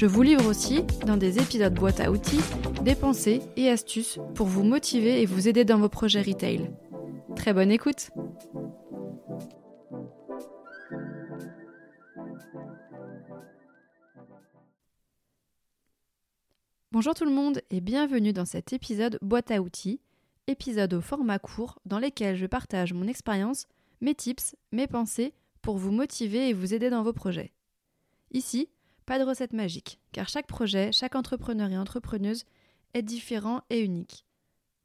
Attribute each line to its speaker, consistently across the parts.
Speaker 1: Je vous livre aussi, dans des épisodes boîte à outils, des pensées et astuces pour vous motiver et vous aider dans vos projets retail. Très bonne écoute Bonjour tout le monde et bienvenue dans cet épisode boîte à outils, épisode au format court dans lequel je partage mon expérience, mes tips, mes pensées pour vous motiver et vous aider dans vos projets. Ici, pas de recette magique, car chaque projet, chaque entrepreneur et entrepreneuse est différent et unique.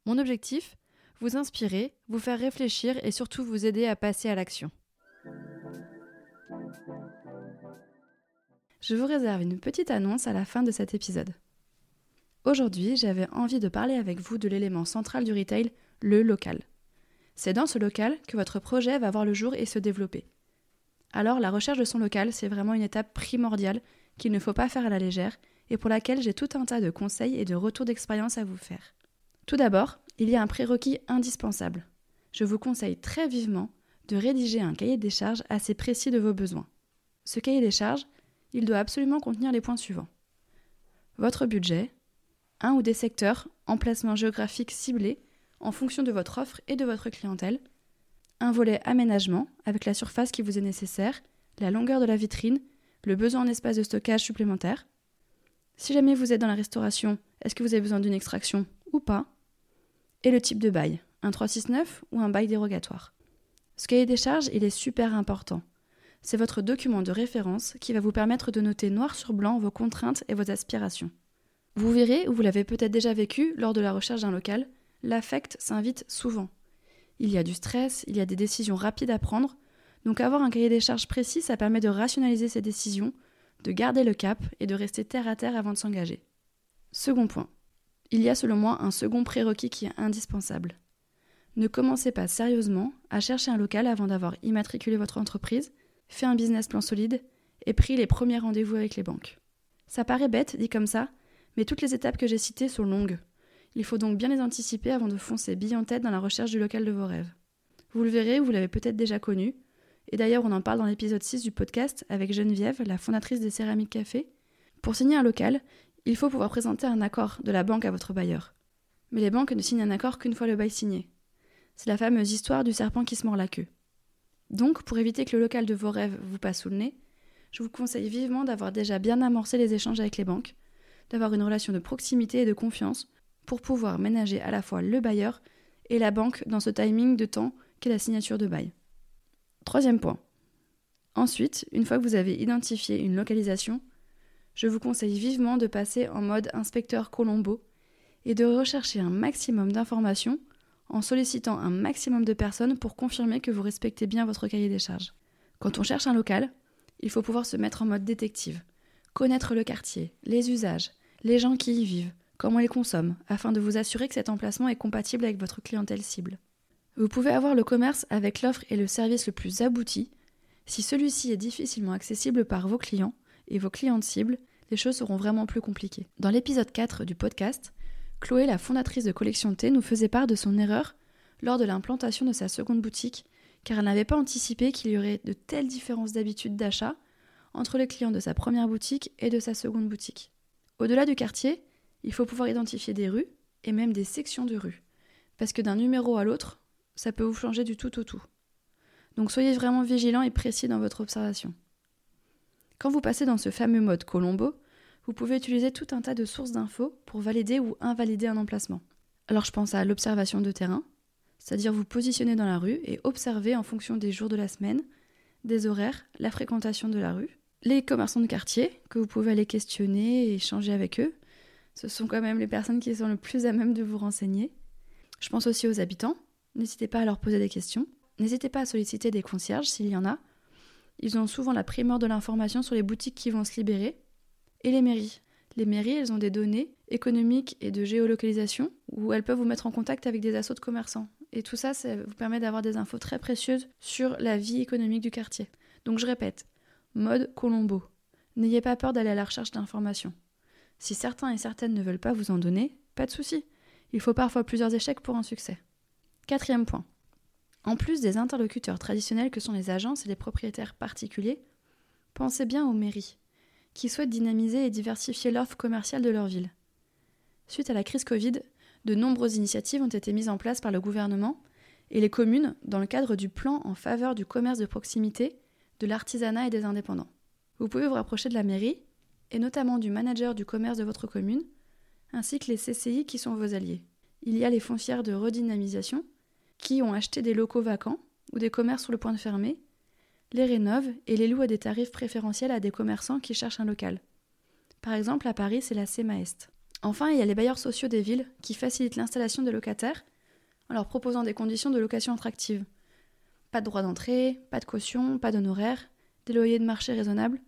Speaker 1: Mon objectif Vous inspirer, vous faire réfléchir et surtout vous aider à passer à l'action. Je vous réserve une petite annonce à la fin de cet épisode. Aujourd'hui, j'avais envie de parler avec vous de l'élément central du retail, le local. C'est dans ce local que votre projet va voir le jour et se développer. Alors la recherche de son local, c'est vraiment une étape primordiale qu'il ne faut pas faire à la légère et pour laquelle j'ai tout un tas de conseils et de retours d'expérience à vous faire. Tout d'abord, il y a un prérequis indispensable. Je vous conseille très vivement de rédiger un cahier des charges assez précis de vos besoins. Ce cahier des charges, il doit absolument contenir les points suivants. Votre budget, un ou des secteurs, emplacement géographique ciblé en fonction de votre offre et de votre clientèle, un volet aménagement avec la surface qui vous est nécessaire, la longueur de la vitrine le besoin en espace de stockage supplémentaire. Si jamais vous êtes dans la restauration, est-ce que vous avez besoin d'une extraction ou pas? Et le type de bail, un 369 ou un bail dérogatoire? Ce cahier des charges, il est super important. C'est votre document de référence qui va vous permettre de noter noir sur blanc vos contraintes et vos aspirations. Vous verrez, ou vous l'avez peut-être déjà vécu lors de la recherche d'un local, l'affect s'invite souvent. Il y a du stress, il y a des décisions rapides à prendre, donc avoir un cahier des charges précis, ça permet de rationaliser ses décisions, de garder le cap et de rester terre à terre avant de s'engager. Second point. Il y a selon moi un second prérequis qui est indispensable. Ne commencez pas sérieusement à chercher un local avant d'avoir immatriculé votre entreprise, fait un business plan solide et pris les premiers rendez-vous avec les banques. Ça paraît bête dit comme ça, mais toutes les étapes que j'ai citées sont longues. Il faut donc bien les anticiper avant de foncer bille en tête dans la recherche du local de vos rêves. Vous le verrez, vous l'avez peut-être déjà connu, et d'ailleurs, on en parle dans l'épisode 6 du podcast avec Geneviève, la fondatrice des Céramiques Café. Pour signer un local, il faut pouvoir présenter un accord de la banque à votre bailleur. Mais les banques ne signent un accord qu'une fois le bail signé. C'est la fameuse histoire du serpent qui se mord la queue. Donc, pour éviter que le local de vos rêves vous passe sous le nez, je vous conseille vivement d'avoir déjà bien amorcé les échanges avec les banques, d'avoir une relation de proximité et de confiance pour pouvoir ménager à la fois le bailleur et la banque dans ce timing de temps qu'est la signature de bail. Troisième point. Ensuite, une fois que vous avez identifié une localisation, je vous conseille vivement de passer en mode inspecteur Colombo et de rechercher un maximum d'informations en sollicitant un maximum de personnes pour confirmer que vous respectez bien votre cahier des charges. Quand on cherche un local, il faut pouvoir se mettre en mode détective, connaître le quartier, les usages, les gens qui y vivent, comment ils consomment, afin de vous assurer que cet emplacement est compatible avec votre clientèle cible. Vous pouvez avoir le commerce avec l'offre et le service le plus abouti. Si celui-ci est difficilement accessible par vos clients et vos clientes cibles, les choses seront vraiment plus compliquées. Dans l'épisode 4 du podcast, Chloé, la fondatrice de Collection T, nous faisait part de son erreur lors de l'implantation de sa seconde boutique, car elle n'avait pas anticipé qu'il y aurait de telles différences d'habitude d'achat entre les clients de sa première boutique et de sa seconde boutique. Au-delà du quartier, il faut pouvoir identifier des rues et même des sections de rues, parce que d'un numéro à l'autre, ça peut vous changer du tout au tout. Donc soyez vraiment vigilant et précis dans votre observation. Quand vous passez dans ce fameux mode Colombo, vous pouvez utiliser tout un tas de sources d'infos pour valider ou invalider un emplacement. Alors je pense à l'observation de terrain, c'est-à-dire vous positionner dans la rue et observer en fonction des jours de la semaine, des horaires, la fréquentation de la rue. Les commerçants de quartier, que vous pouvez aller questionner et échanger avec eux, ce sont quand même les personnes qui sont le plus à même de vous renseigner. Je pense aussi aux habitants, N'hésitez pas à leur poser des questions. N'hésitez pas à solliciter des concierges s'il y en a. Ils ont souvent la primeur de l'information sur les boutiques qui vont se libérer. Et les mairies. les mairies, elles ont des données économiques et de géolocalisation où elles peuvent vous mettre en contact avec des assauts de commerçants. Et tout ça, ça vous permet d'avoir des infos très précieuses sur la vie économique du quartier. Donc je répète, mode Colombo. N'ayez pas peur d'aller à la recherche d'informations. Si certains et certaines ne veulent pas vous en donner, pas de souci. Il faut parfois plusieurs échecs pour un succès. Quatrième point. En plus des interlocuteurs traditionnels que sont les agences et les propriétaires particuliers, pensez bien aux mairies qui souhaitent dynamiser et diversifier l'offre commerciale de leur ville. Suite à la crise Covid, de nombreuses initiatives ont été mises en place par le gouvernement et les communes dans le cadre du plan en faveur du commerce de proximité, de l'artisanat et des indépendants. Vous pouvez vous rapprocher de la mairie, et notamment du manager du commerce de votre commune, ainsi que les CCI qui sont vos alliés. Il y a les foncières de redynamisation, qui ont acheté des locaux vacants ou des commerces sur le point de fermer les rénovent et les louent à des tarifs préférentiels à des commerçants qui cherchent un local. Par exemple, à Paris, c'est la CEMAEST. Enfin, il y a les bailleurs sociaux des villes qui facilitent l'installation des locataires en leur proposant des conditions de location attractives. Pas de droit d'entrée, pas de caution, pas d'honoraires, des loyers de marché raisonnables.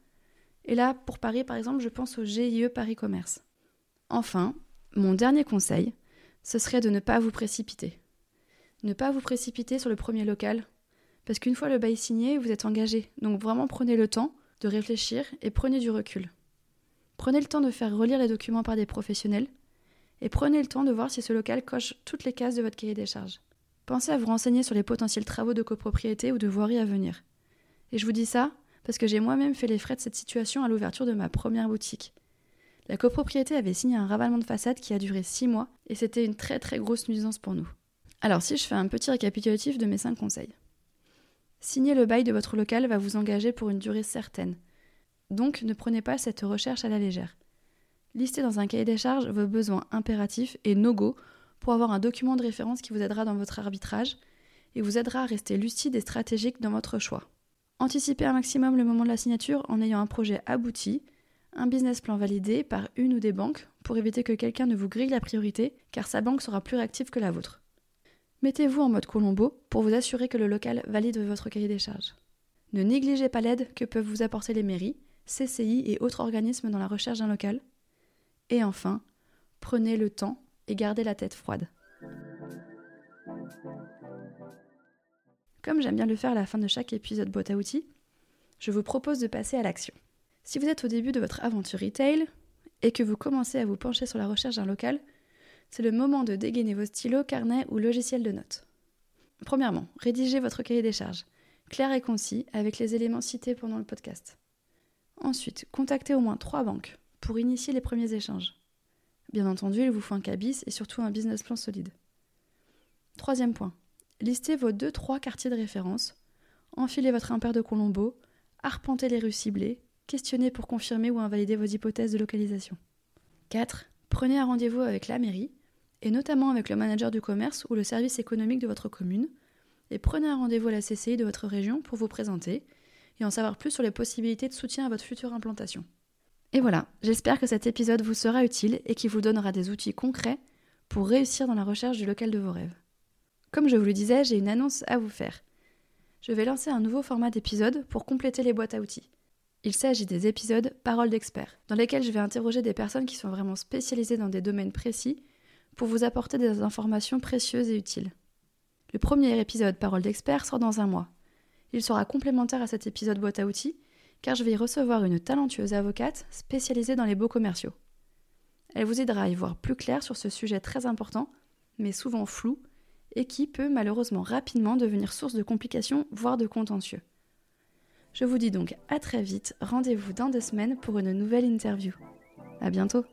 Speaker 1: Et là, pour Paris, par exemple, je pense au GIE Paris Commerce. Enfin, mon dernier conseil, ce serait de ne pas vous précipiter. Ne pas vous précipiter sur le premier local parce qu'une fois le bail signé, vous êtes engagé. Donc vraiment prenez le temps de réfléchir et prenez du recul. Prenez le temps de faire relire les documents par des professionnels et prenez le temps de voir si ce local coche toutes les cases de votre cahier des charges. Pensez à vous renseigner sur les potentiels travaux de copropriété ou de voirie à venir. Et je vous dis ça parce que j'ai moi-même fait les frais de cette situation à l'ouverture de ma première boutique. La copropriété avait signé un ravalement de façade qui a duré six mois et c'était une très très grosse nuisance pour nous. Alors si je fais un petit récapitulatif de mes cinq conseils. Signer le bail de votre local va vous engager pour une durée certaine. Donc ne prenez pas cette recherche à la légère. Listez dans un cahier des charges vos besoins impératifs et no-go pour avoir un document de référence qui vous aidera dans votre arbitrage et vous aidera à rester lucide et stratégique dans votre choix. Anticipez un maximum le moment de la signature en ayant un projet abouti, un business plan validé par une ou des banques pour éviter que quelqu'un ne vous grille la priorité car sa banque sera plus réactive que la vôtre. Mettez-vous en mode Colombo pour vous assurer que le local valide votre cahier des charges. Ne négligez pas l'aide que peuvent vous apporter les mairies, CCI et autres organismes dans la recherche d'un local. Et enfin, prenez le temps et gardez la tête froide. Comme j'aime bien le faire à la fin de chaque épisode boîte à outils, je vous propose de passer à l'action. Si vous êtes au début de votre aventure retail et que vous commencez à vous pencher sur la recherche d'un local, c'est le moment de dégainer vos stylos, carnets ou logiciels de notes. Premièrement, rédigez votre cahier des charges, clair et concis, avec les éléments cités pendant le podcast. Ensuite, contactez au moins trois banques pour initier les premiers échanges. Bien entendu, il vous faut un cabis et surtout un business plan solide. Troisième point, listez vos 2-3 quartiers de référence, enfilez votre impair de Colombo, arpentez les rues ciblées, questionnez pour confirmer ou invalider vos hypothèses de localisation. 4. Prenez un rendez-vous avec la mairie et notamment avec le manager du commerce ou le service économique de votre commune, et prenez un rendez-vous à la CCI de votre région pour vous présenter et en savoir plus sur les possibilités de soutien à votre future implantation. Et voilà, j'espère que cet épisode vous sera utile et qu'il vous donnera des outils concrets pour réussir dans la recherche du local de vos rêves. Comme je vous le disais, j'ai une annonce à vous faire. Je vais lancer un nouveau format d'épisode pour compléter les boîtes à outils. Il s'agit des épisodes Paroles d'experts, dans lesquels je vais interroger des personnes qui sont vraiment spécialisées dans des domaines précis pour vous apporter des informations précieuses et utiles. Le premier épisode Parole d'expert sort dans un mois. Il sera complémentaire à cet épisode boîte à outils, car je vais y recevoir une talentueuse avocate spécialisée dans les beaux commerciaux. Elle vous aidera à y voir plus clair sur ce sujet très important, mais souvent flou, et qui peut malheureusement rapidement devenir source de complications, voire de contentieux. Je vous dis donc à très vite, rendez-vous dans deux semaines pour une nouvelle interview. À bientôt!